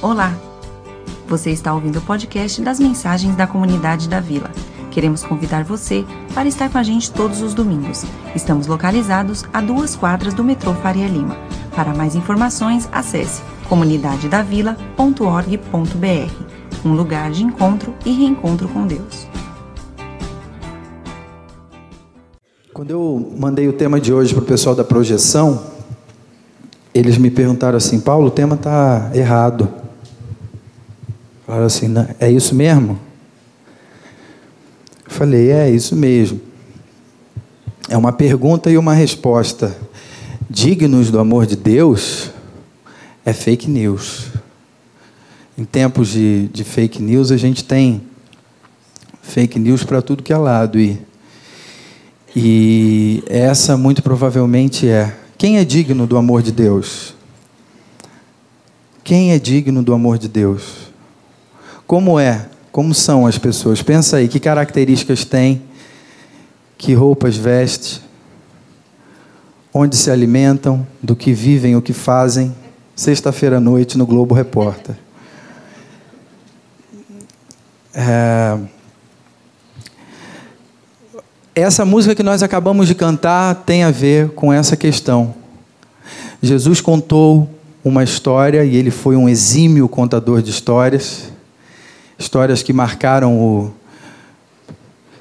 Olá! Você está ouvindo o podcast das mensagens da comunidade da Vila. Queremos convidar você para estar com a gente todos os domingos. Estamos localizados a duas quadras do metrô Faria Lima. Para mais informações, acesse comunidadedavila.org.br um lugar de encontro e reencontro com Deus. Quando eu mandei o tema de hoje para o pessoal da projeção, eles me perguntaram assim: Paulo, o tema está errado. Falaram assim: é isso mesmo? Eu falei: é isso mesmo. É uma pergunta e uma resposta. Dignos do amor de Deus é fake news. Em tempos de, de fake news, a gente tem fake news para tudo que é lado. E e essa muito provavelmente é: quem é digno do amor de Deus? Quem é digno do amor de Deus? Como é? Como são as pessoas? Pensa aí, que características tem? Que roupas veste? Onde se alimentam? Do que vivem, o que fazem? Sexta-feira à noite no Globo Repórter. É... Essa música que nós acabamos de cantar tem a ver com essa questão. Jesus contou uma história e ele foi um exímio contador de histórias, histórias que marcaram o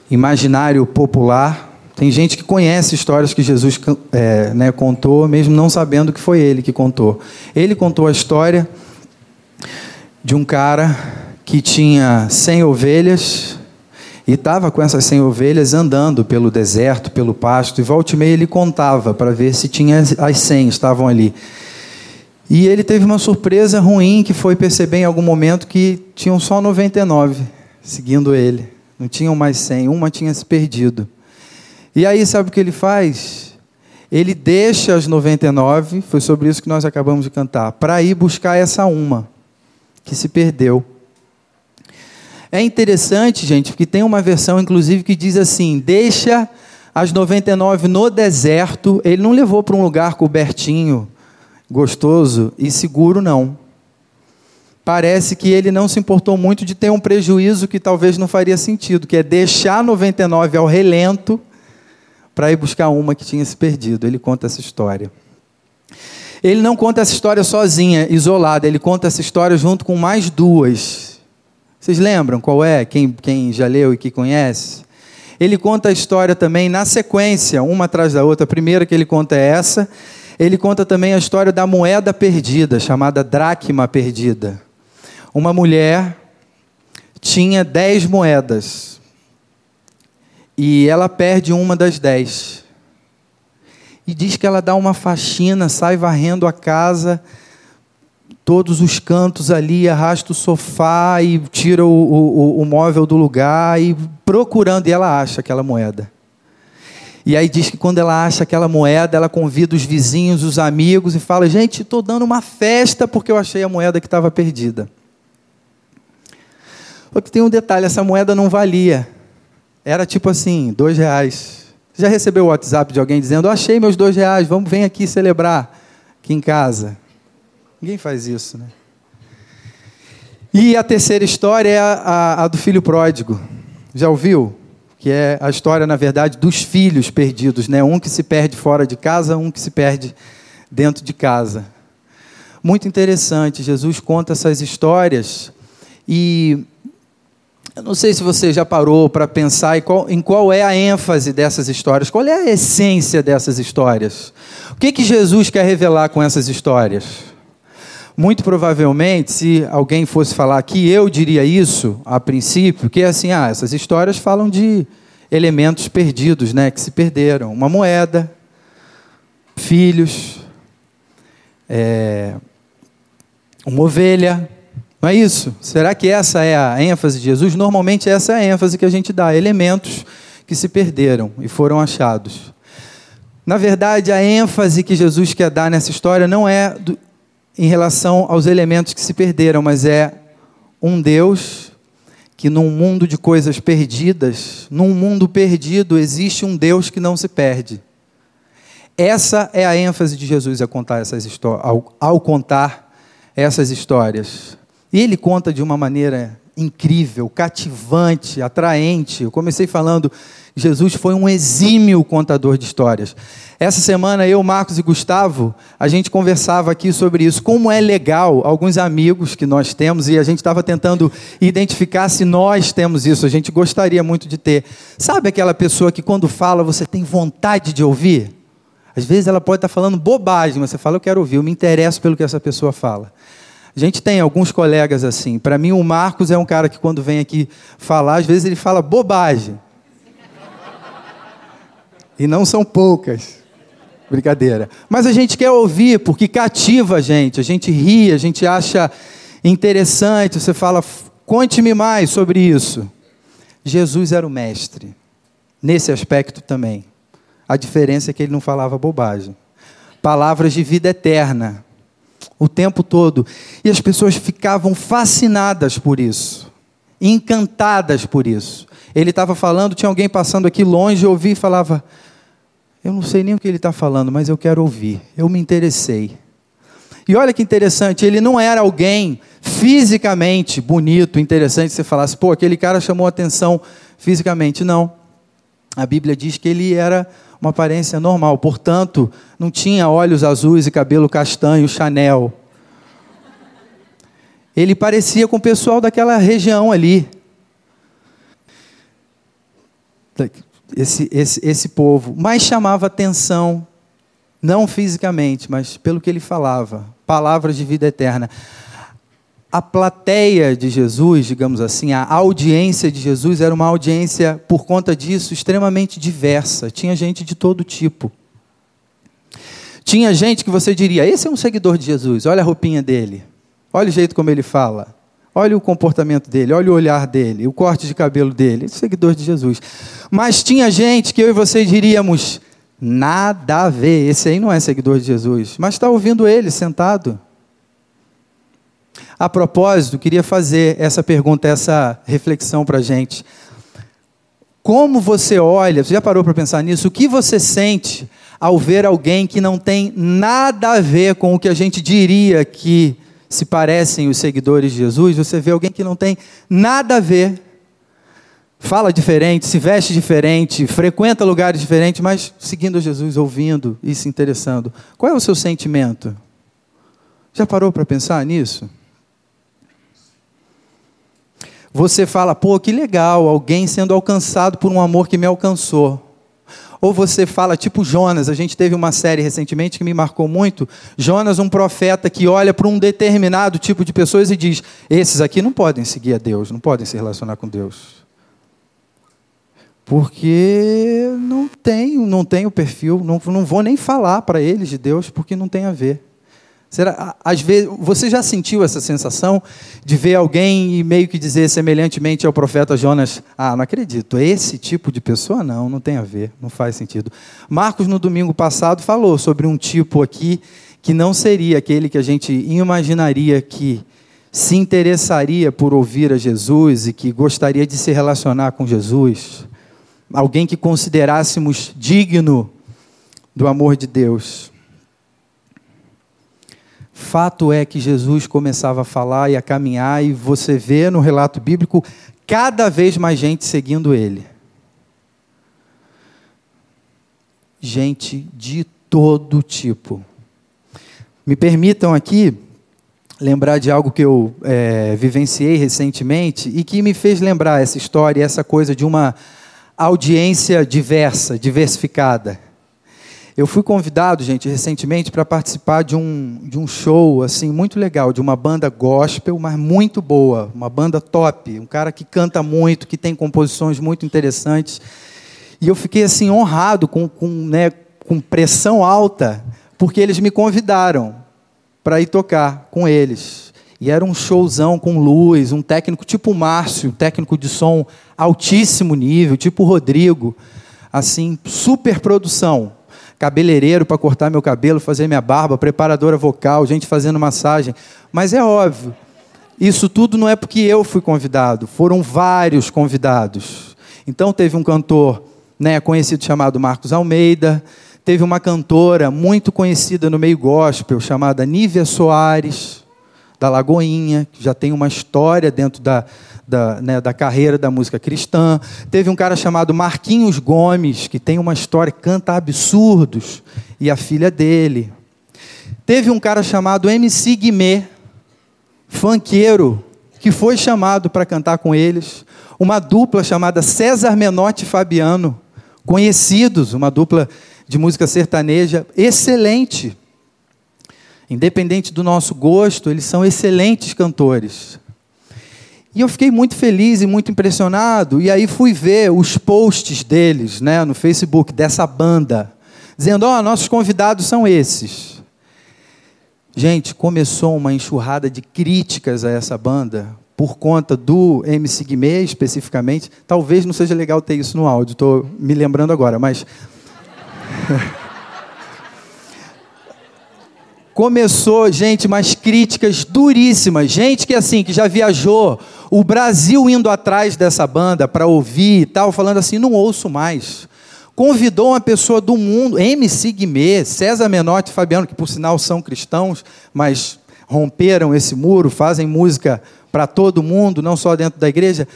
imaginário popular. Tem gente que conhece histórias que Jesus é, né, contou, mesmo não sabendo que foi ele que contou. Ele contou a história de um cara que tinha 100 ovelhas e estava com essas 100 ovelhas andando pelo deserto, pelo pasto, e volta e meia ele contava para ver se tinha as 100 estavam ali. E ele teve uma surpresa ruim que foi perceber em algum momento que tinham só 99 seguindo ele. Não tinham mais 100, uma tinha se perdido. E aí sabe o que ele faz? Ele deixa as 99, foi sobre isso que nós acabamos de cantar, para ir buscar essa uma que se perdeu. É interessante, gente, porque tem uma versão, inclusive, que diz assim: deixa as 99 no deserto. Ele não levou para um lugar cobertinho, gostoso e seguro, não. Parece que ele não se importou muito de ter um prejuízo que talvez não faria sentido, que é deixar 99 ao relento para ir buscar uma que tinha se perdido. Ele conta essa história. Ele não conta essa história sozinha, isolada, ele conta essa história junto com mais duas vocês lembram qual é? Quem, quem já leu e que conhece? Ele conta a história também na sequência, uma atrás da outra. A primeira que ele conta é essa. Ele conta também a história da moeda perdida, chamada dracma perdida. Uma mulher tinha dez moedas e ela perde uma das dez. E diz que ela dá uma faxina, sai varrendo a casa todos os cantos ali, arrasta o sofá e tira o, o, o móvel do lugar e procurando, e ela acha aquela moeda. E aí diz que quando ela acha aquela moeda, ela convida os vizinhos, os amigos e fala: Gente, estou dando uma festa porque eu achei a moeda que estava perdida. Só que tem um detalhe: essa moeda não valia. Era tipo assim, dois reais. Já recebeu o WhatsApp de alguém dizendo: Achei meus dois reais, vamos, vem aqui celebrar aqui em casa. Ninguém faz isso, né? E a terceira história é a, a, a, do filho pródigo. Já ouviu? Que é a história, na verdade, dos filhos perdidos, né? Um que se perde fora de casa, um que se perde dentro de casa. Muito interessante. Jesus conta essas histórias e eu não sei se você já parou para pensar em qual, em qual, é a ênfase dessas histórias, qual é a essência dessas histórias. O que, que Jesus quer revelar com essas histórias? Muito provavelmente, se alguém fosse falar que eu diria isso a princípio, que é assim, ah, essas histórias falam de elementos perdidos, né, que se perderam, uma moeda, filhos, é, uma ovelha, não é isso? Será que essa é a ênfase de Jesus? Normalmente essa é a ênfase que a gente dá, elementos que se perderam e foram achados. Na verdade, a ênfase que Jesus quer dar nessa história não é em relação aos elementos que se perderam, mas é um Deus que num mundo de coisas perdidas, num mundo perdido, existe um Deus que não se perde. Essa é a ênfase de Jesus ao contar essas histórias, ao, ao contar essas histórias. E ele conta de uma maneira incrível, cativante, atraente. Eu comecei falando, Jesus foi um exímio contador de histórias. Essa semana eu, Marcos e Gustavo, a gente conversava aqui sobre isso. Como é legal, alguns amigos que nós temos, e a gente estava tentando identificar se nós temos isso, a gente gostaria muito de ter. Sabe aquela pessoa que quando fala você tem vontade de ouvir? Às vezes ela pode estar falando bobagem, mas você fala, eu quero ouvir, eu me interesso pelo que essa pessoa fala. A gente tem alguns colegas assim. Para mim, o Marcos é um cara que, quando vem aqui falar, às vezes ele fala bobagem. E não são poucas. Brincadeira. Mas a gente quer ouvir porque cativa a gente. A gente ri, a gente acha interessante. Você fala, conte-me mais sobre isso. Jesus era o mestre. Nesse aspecto também. A diferença é que ele não falava bobagem. Palavras de vida eterna o tempo todo. E as pessoas ficavam fascinadas por isso, encantadas por isso. Ele estava falando, tinha alguém passando aqui longe, eu ouvi e falava: Eu não sei nem o que ele está falando, mas eu quero ouvir. Eu me interessei. E olha que interessante, ele não era alguém fisicamente bonito, interessante, você falasse, pô, aquele cara chamou atenção fisicamente. Não. A Bíblia diz que ele era uma aparência normal. Portanto, não tinha olhos azuis e cabelo castanho, Chanel. Ele parecia com o pessoal daquela região ali. Esse, esse, esse povo. Mas chamava atenção, não fisicamente, mas pelo que ele falava. Palavras de vida eterna a plateia de Jesus, digamos assim, a audiência de Jesus era uma audiência, por conta disso, extremamente diversa. Tinha gente de todo tipo. Tinha gente que você diria: esse é um seguidor de Jesus, olha a roupinha dele, olha o jeito como ele fala, olha o comportamento dele, olha o olhar dele, o corte de cabelo dele, seguidor de Jesus. Mas tinha gente que eu e você diríamos: nada a ver, esse aí não é seguidor de Jesus, mas está ouvindo ele sentado a propósito, queria fazer essa pergunta, essa reflexão para a gente. Como você olha, você já parou para pensar nisso? O que você sente ao ver alguém que não tem nada a ver com o que a gente diria que se parecem os seguidores de Jesus? Você vê alguém que não tem nada a ver, fala diferente, se veste diferente, frequenta lugares diferentes, mas seguindo Jesus, ouvindo e se interessando. Qual é o seu sentimento? Já parou para pensar nisso? Você fala, pô, que legal, alguém sendo alcançado por um amor que me alcançou. Ou você fala, tipo Jonas, a gente teve uma série recentemente que me marcou muito. Jonas, um profeta que olha para um determinado tipo de pessoas e diz: esses aqui não podem seguir a Deus, não podem se relacionar com Deus. Porque não tem, não tem o perfil, não, não vou nem falar para eles de Deus, porque não tem a ver. Será, às vezes, você já sentiu essa sensação de ver alguém e meio que dizer semelhantemente ao profeta Jonas: Ah, não acredito, esse tipo de pessoa não, não tem a ver, não faz sentido. Marcos, no domingo passado, falou sobre um tipo aqui que não seria aquele que a gente imaginaria que se interessaria por ouvir a Jesus e que gostaria de se relacionar com Jesus. Alguém que considerássemos digno do amor de Deus. Fato é que Jesus começava a falar e a caminhar, e você vê no relato bíblico cada vez mais gente seguindo ele. Gente de todo tipo. Me permitam aqui lembrar de algo que eu é, vivenciei recentemente e que me fez lembrar essa história, essa coisa de uma audiência diversa, diversificada. Eu fui convidado, gente, recentemente para participar de um, de um show assim muito legal, de uma banda gospel, mas muito boa, uma banda top, um cara que canta muito, que tem composições muito interessantes. E eu fiquei assim honrado com, com, né, com pressão alta, porque eles me convidaram para ir tocar com eles. E era um showzão com luz, um técnico tipo Márcio, técnico de som altíssimo nível, tipo Rodrigo, assim, super produção cabeleireiro para cortar meu cabelo, fazer minha barba, preparadora vocal, gente fazendo massagem. Mas é óbvio, isso tudo não é porque eu fui convidado, foram vários convidados. Então teve um cantor né, conhecido chamado Marcos Almeida, teve uma cantora muito conhecida no meio gospel chamada Nívia Soares. Da Lagoinha, que já tem uma história dentro da, da, né, da carreira da música cristã. Teve um cara chamado Marquinhos Gomes, que tem uma história, canta absurdos, e a filha dele. Teve um cara chamado MC Guimê, fanqueiro, que foi chamado para cantar com eles. Uma dupla chamada César Menotti e Fabiano, conhecidos, uma dupla de música sertaneja excelente. Independente do nosso gosto, eles são excelentes cantores. E eu fiquei muito feliz e muito impressionado. E aí fui ver os posts deles né, no Facebook, dessa banda, dizendo: Ó, oh, nossos convidados são esses. Gente, começou uma enxurrada de críticas a essa banda, por conta do MC Guimê especificamente. Talvez não seja legal ter isso no áudio, estou me lembrando agora, mas. Começou, gente, umas críticas duríssimas. Gente que assim, que já viajou o Brasil indo atrás dessa banda para ouvir e tal, falando assim, não ouço mais. Convidou uma pessoa do mundo, MC Guimê, César Menotti e Fabiano, que por sinal são cristãos, mas romperam esse muro, fazem música para todo mundo, não só dentro da igreja.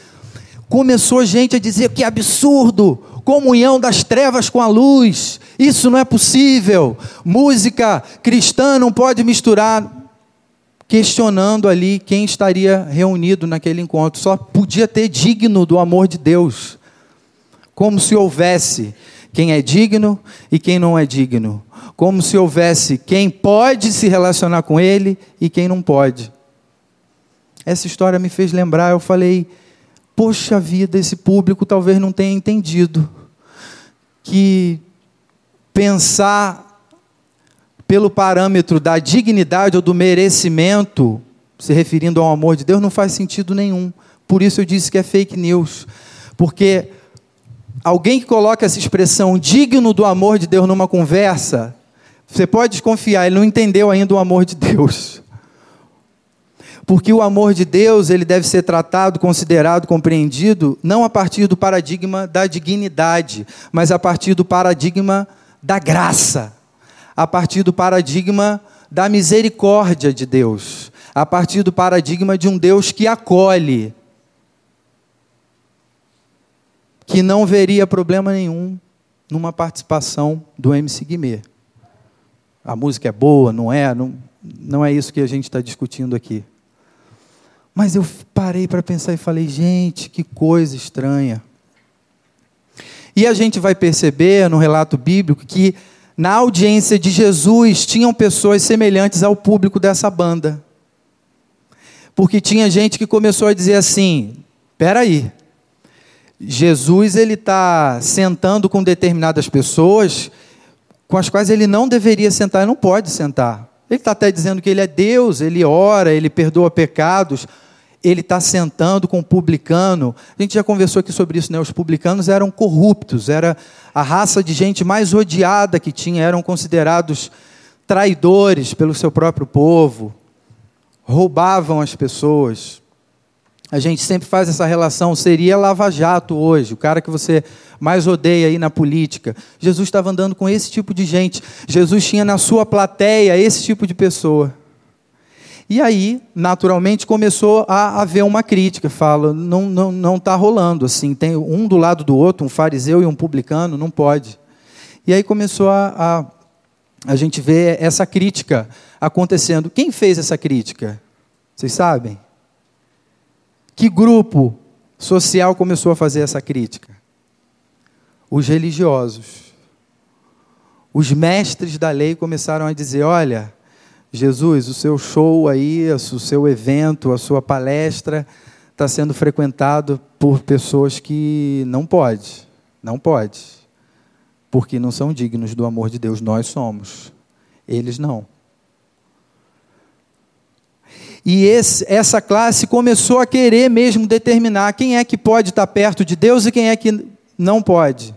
Começou gente a dizer que absurdo, comunhão das trevas com a luz, isso não é possível, música cristã não pode misturar. Questionando ali quem estaria reunido naquele encontro, só podia ter digno do amor de Deus, como se houvesse quem é digno e quem não é digno, como se houvesse quem pode se relacionar com Ele e quem não pode. Essa história me fez lembrar, eu falei, poxa vida, esse público talvez não tenha entendido que pensar pelo parâmetro da dignidade ou do merecimento, se referindo ao amor de Deus, não faz sentido nenhum. Por isso eu disse que é fake news. Porque alguém que coloca essa expressão digno do amor de Deus numa conversa, você pode desconfiar, ele não entendeu ainda o amor de Deus. Porque o amor de Deus, ele deve ser tratado, considerado, compreendido, não a partir do paradigma da dignidade, mas a partir do paradigma da graça, a partir do paradigma da misericórdia de Deus, a partir do paradigma de um Deus que acolhe, que não veria problema nenhum numa participação do MC Guimê. A música é boa, não é? Não, não é isso que a gente está discutindo aqui. Mas eu parei para pensar e falei, gente, que coisa estranha. E a gente vai perceber no relato bíblico que na audiência de Jesus tinham pessoas semelhantes ao público dessa banda. Porque tinha gente que começou a dizer assim: espera aí, Jesus ele está sentando com determinadas pessoas com as quais ele não deveria sentar, ele não pode sentar. Ele está até dizendo que ele é Deus, ele ora, ele perdoa pecados, ele está sentando com o publicano. A gente já conversou aqui sobre isso, né? Os publicanos eram corruptos, era a raça de gente mais odiada que tinha, eram considerados traidores pelo seu próprio povo, roubavam as pessoas. A gente sempre faz essa relação, seria lava-jato hoje, o cara que você mais odeia aí na política. Jesus estava andando com esse tipo de gente. Jesus tinha na sua plateia esse tipo de pessoa. E aí, naturalmente, começou a haver uma crítica. Fala, não não não está rolando assim. Tem um do lado do outro, um fariseu e um publicano, não pode. E aí começou a, a, a gente ver essa crítica acontecendo. Quem fez essa crítica? Vocês sabem? Que grupo social começou a fazer essa crítica? Os religiosos. Os mestres da lei começaram a dizer: olha Jesus, o seu show aí, o seu evento, a sua palestra está sendo frequentado por pessoas que não pode, não pode, porque não são dignos do amor de Deus. Nós somos, eles não. E esse, essa classe começou a querer mesmo determinar quem é que pode estar perto de Deus e quem é que não pode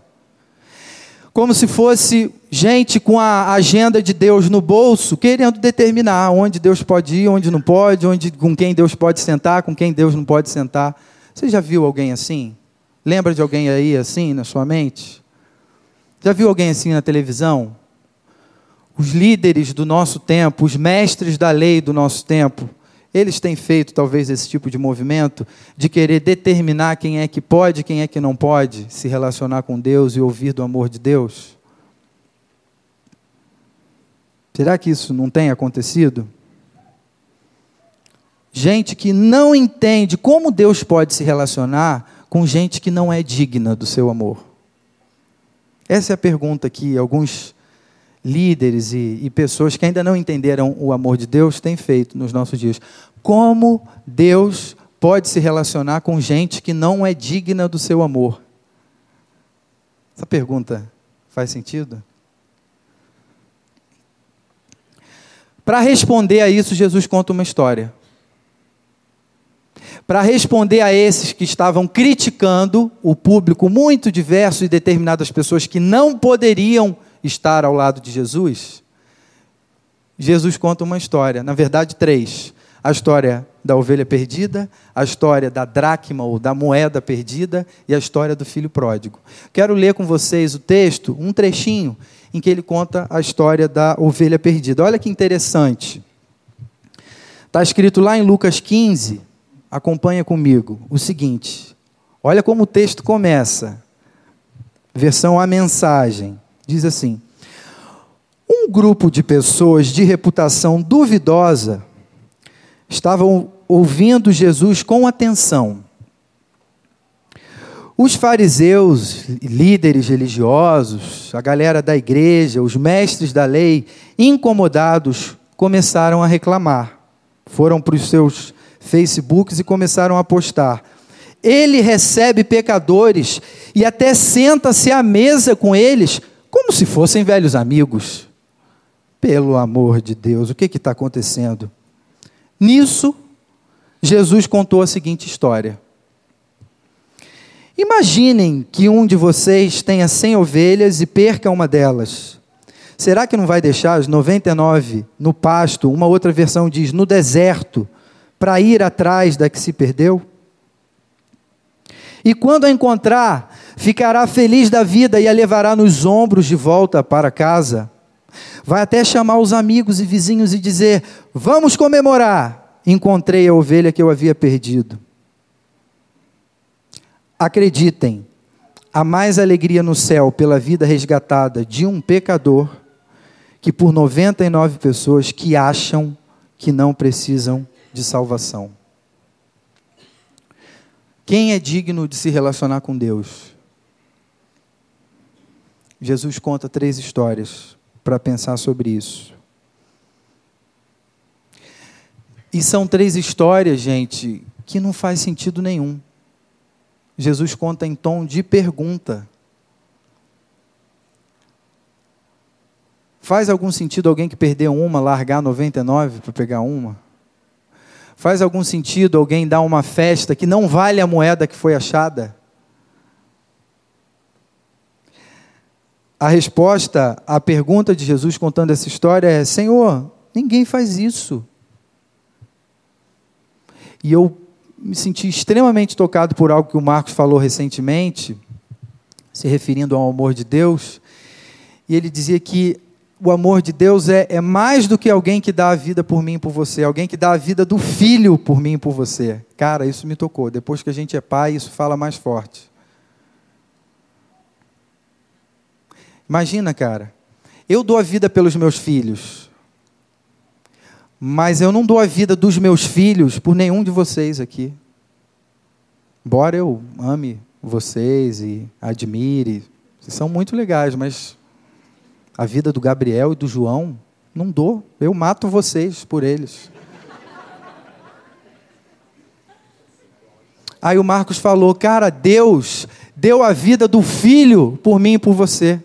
como se fosse gente com a agenda de Deus no bolso, querendo determinar onde Deus pode ir, onde não pode, onde, com quem Deus pode sentar, com quem Deus não pode sentar. Você já viu alguém assim? Lembra de alguém aí assim na sua mente? Já viu alguém assim na televisão? Os líderes do nosso tempo, os mestres da lei do nosso tempo, Eles têm feito talvez esse tipo de movimento de querer determinar quem é que pode, quem é que não pode se relacionar com Deus e ouvir do amor de Deus? Será que isso não tem acontecido? Gente que não entende como Deus pode se relacionar com gente que não é digna do seu amor. Essa é a pergunta que alguns líderes e, e, pessoas que ainda não entenderam o amor de Deus têm feito nos nossos dias. Como Deus pode se relacionar com gente que não é digna do seu amor? Essa pergunta faz sentido? Para responder a isso, Jesus conta uma história para responder a esses que estavam criticando o público muito diverso e determinadas pessoas que não poderiam estar ao lado de Jesus, Jesus conta uma história, na verdade, três: a história da ovelha perdida, a história da dracma ou da moeda perdida e a história do filho pródigo. Quero ler com vocês o texto, um trechinho, em que ele conta a história da ovelha perdida. Olha que interessante. Está escrito lá em Lucas 15, acompanha comigo o seguinte. Olha como o texto começa. Versão A Mensagem. Diz assim: Um grupo de pessoas de reputação duvidosa estavam ouvindo Jesus com atenção. Os fariseus, líderes religiosos, a galera da igreja, os mestres da lei, incomodados, começaram a reclamar. Foram para os seus Facebooks e começaram a postar. Ele recebe pecadores e até senta-se à mesa com eles como se fossem velhos amigos. Pelo amor de Deus, o que está acontecendo? Nisso, Jesus contou a seguinte história. Imaginem que um de vocês tenha cem ovelhas e perca uma delas. Será que não vai deixar as 99 no pasto? Uma outra versão diz no deserto, para ir atrás da que se perdeu? E quando a encontrar, ficará feliz da vida e a levará nos ombros de volta para casa. Vai até chamar os amigos e vizinhos e dizer: Vamos comemorar! Encontrei a ovelha que eu havia perdido. Acreditem, há mais alegria no céu pela vida resgatada de um pecador que por 99 pessoas que acham que não precisam de salvação. Quem é digno de se relacionar com Deus? Jesus conta três histórias para pensar sobre isso. E são três histórias, gente, que não faz sentido nenhum. Jesus conta em tom de pergunta. Faz algum sentido alguém que perdeu uma largar 99 para pegar uma? Faz algum sentido alguém dar uma festa que não vale a moeda que foi achada? A resposta à pergunta de Jesus contando essa história é: Senhor, ninguém faz isso. E eu me senti extremamente tocado por algo que o Marcos falou recentemente, se referindo ao amor de Deus. E ele dizia que o amor de Deus é, é mais do que alguém que dá a vida por mim e por você, alguém que dá a vida do filho por mim e por você. Cara, isso me tocou. Depois que a gente é pai, isso fala mais forte. Imagina, cara, eu dou a vida pelos meus filhos, mas eu não dou a vida dos meus filhos por nenhum de vocês aqui. Embora eu ame vocês e admire, vocês são muito legais, mas a vida do Gabriel e do João, não dou. Eu mato vocês por eles. Aí o Marcos falou: Cara, Deus deu a vida do filho por mim e por você.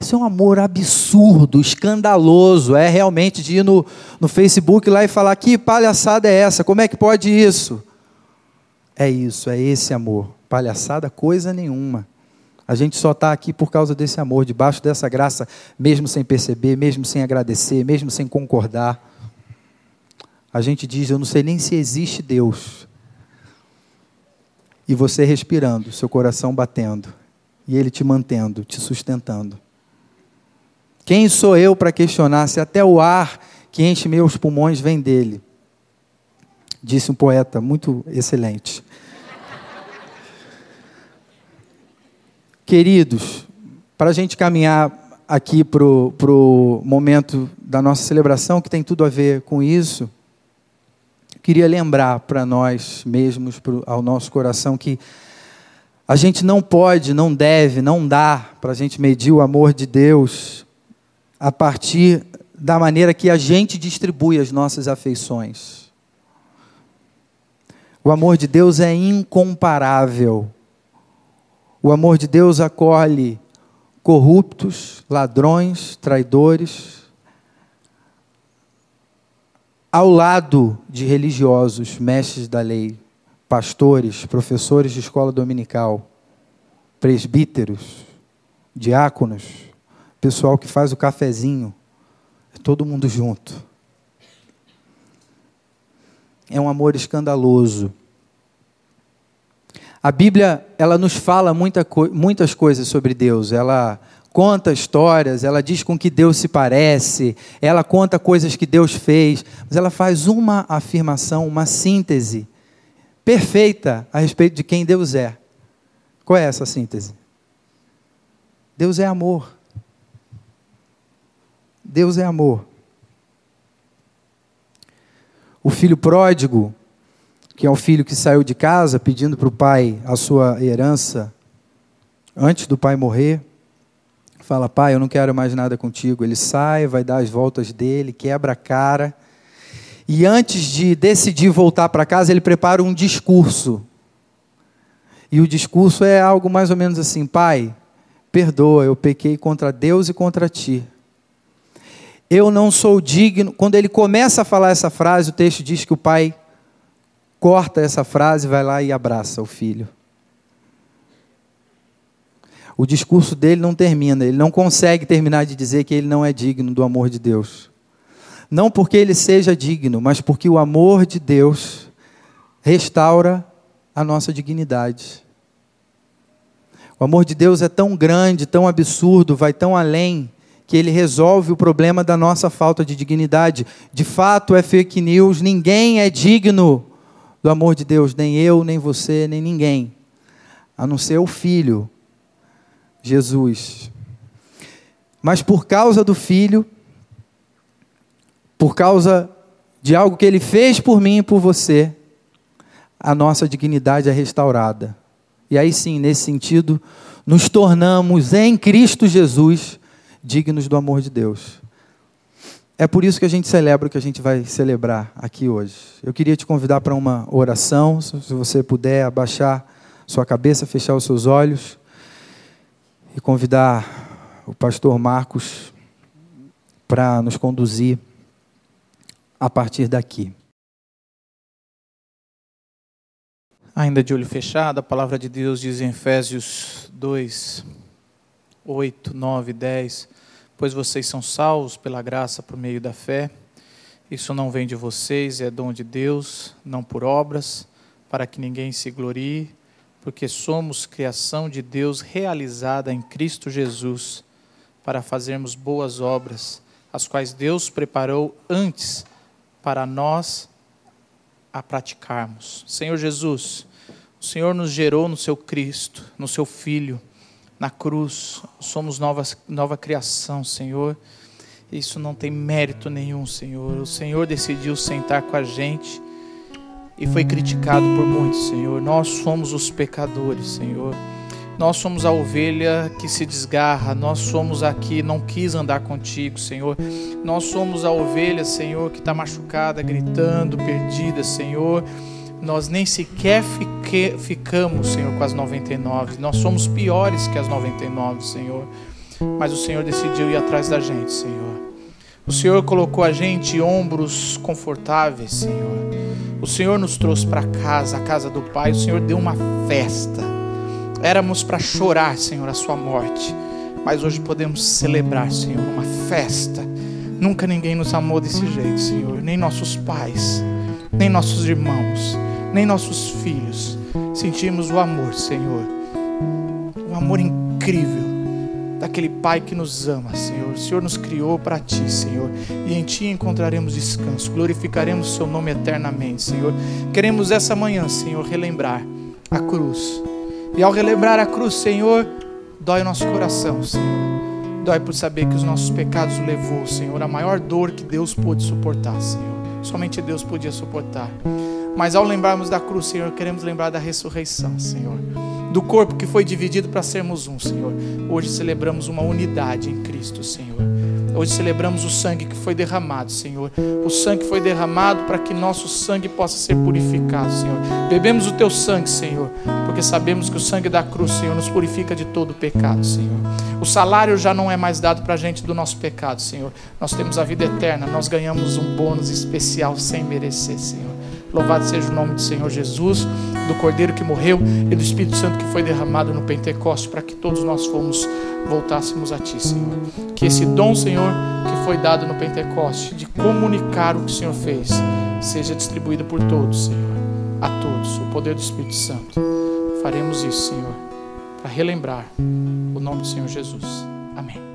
Isso é um amor absurdo, escandaloso. É realmente de ir no, no Facebook lá e falar: Que palhaçada é essa? Como é que pode isso? É isso, é esse amor. Palhaçada, coisa nenhuma. A gente só está aqui por causa desse amor, debaixo dessa graça, mesmo sem perceber, mesmo sem agradecer, mesmo sem concordar. A gente diz: Eu não sei nem se existe Deus. E você respirando, seu coração batendo, e Ele te mantendo, te sustentando. Quem sou eu para questionar se até o ar que enche meus pulmões vem dele? disse um poeta muito excelente. Queridos, para a gente caminhar aqui para o momento da nossa celebração, que tem tudo a ver com isso, queria lembrar para nós mesmos, pro, ao nosso coração, que a gente não pode, não deve, não dá para a gente medir o amor de Deus a partir da maneira que a gente distribui as nossas afeições. O amor de Deus é incomparável. O amor de Deus acolhe corruptos, ladrões, traidores, ao lado de religiosos, mestres da lei, pastores, professores de escola dominical, presbíteros, diáconos, pessoal que faz o cafezinho, é todo mundo junto. É um amor escandaloso. A Bíblia, ela nos fala muita, muitas coisas sobre Deus. Ela conta histórias, ela diz com que Deus se parece, ela conta coisas que Deus fez, mas ela faz uma afirmação, uma síntese perfeita a respeito de quem Deus é. Qual é essa síntese? Deus é amor. Deus é amor. O filho pródigo, que é o filho que saiu de casa pedindo para o pai a sua herança antes do pai morrer, fala: Pai, eu não quero mais nada contigo. Ele sai, vai dar as voltas dele, quebra a cara e antes de decidir voltar para casa, ele prepara um discurso. E o discurso é algo mais ou menos assim: Pai, perdoa, eu pequei contra Deus e contra ti. Eu não sou digno. Quando ele começa a falar essa frase, o texto diz que o pai corta essa frase, vai lá e abraça o filho. O discurso dele não termina, ele não consegue terminar de dizer que ele não é digno do amor de Deus. Não porque ele seja digno, mas porque o amor de Deus restaura a nossa dignidade. O amor de Deus é tão grande, tão absurdo, vai tão além, que ele resolve o problema da nossa falta de dignidade. De fato, é fake news, ninguém é digno do amor de Deus, nem eu, nem você, nem ninguém, a não ser o Filho, Jesus. Mas por causa do Filho, por causa de algo que ele fez por mim e por você, a nossa dignidade é restaurada. E aí sim, nesse sentido, nos tornamos em Cristo Jesus dignos do amor de Deus. É por isso que a gente celebra o que a gente vai celebrar aqui hoje. Eu queria te convidar para uma oração, se você puder abaixar sua cabeça, fechar os seus olhos e convidar o pastor Marcos para nos conduzir a partir daqui. Ainda de olho fechado, a palavra de Deus diz em Efésios 2, 8, 9, 10: Pois vocês são salvos pela graça por meio da fé. Isso não vem de vocês, é dom de Deus, não por obras, para que ninguém se glorie, porque somos criação de Deus realizada em Cristo Jesus, para fazermos boas obras, as quais Deus preparou antes para nós a praticarmos. Senhor Jesus, o Senhor nos gerou no seu Cristo, no seu Filho, na cruz. Somos novas, nova criação, Senhor. Isso não tem mérito nenhum, Senhor. O Senhor decidiu sentar com a gente e foi criticado por muitos, Senhor. Nós somos os pecadores, Senhor. Nós somos a ovelha que se desgarra, nós somos a que não quis andar contigo, Senhor. Nós somos a ovelha, Senhor, que está machucada, gritando, perdida, Senhor. Nós nem sequer fique, ficamos, Senhor, com as 99. Nós somos piores que as 99, Senhor. Mas o Senhor decidiu ir atrás da gente, Senhor. O Senhor colocou a gente em ombros confortáveis, Senhor. O Senhor nos trouxe para casa, a casa do Pai. O Senhor deu uma festa Éramos para chorar, Senhor, a sua morte, mas hoje podemos celebrar, Senhor, uma festa. Nunca ninguém nos amou desse jeito, Senhor, nem nossos pais, nem nossos irmãos, nem nossos filhos. Sentimos o amor, Senhor, um amor incrível, daquele Pai que nos ama, Senhor. O Senhor nos criou para Ti, Senhor, e em Ti encontraremos descanso. Glorificaremos o Seu nome eternamente, Senhor. Queremos essa manhã, Senhor, relembrar a cruz. E ao relembrar a cruz, Senhor, dói o nosso coração, Senhor. Dói por saber que os nossos pecados levou, Senhor, a maior dor que Deus pôde suportar, Senhor. Somente Deus podia suportar. Mas ao lembrarmos da cruz, Senhor, queremos lembrar da ressurreição, Senhor. Do corpo que foi dividido para sermos um, Senhor. Hoje celebramos uma unidade em Cristo, Senhor. Hoje celebramos o sangue que foi derramado, Senhor. O sangue foi derramado para que nosso sangue possa ser purificado, Senhor. Bebemos o teu sangue, Senhor, porque sabemos que o sangue da cruz, Senhor, nos purifica de todo pecado, Senhor. O salário já não é mais dado para a gente do nosso pecado, Senhor. Nós temos a vida eterna, nós ganhamos um bônus especial sem merecer, Senhor. Louvado seja o nome do Senhor Jesus, do Cordeiro que morreu e do Espírito Santo que foi derramado no Pentecostes, para que todos nós fomos voltássemos a Ti, Senhor. Que esse dom, Senhor, que foi dado no Pentecostes, de comunicar o que o Senhor fez, seja distribuído por todos, Senhor. A todos, o poder do Espírito Santo. Faremos isso, Senhor, para relembrar o nome do Senhor Jesus. Amém.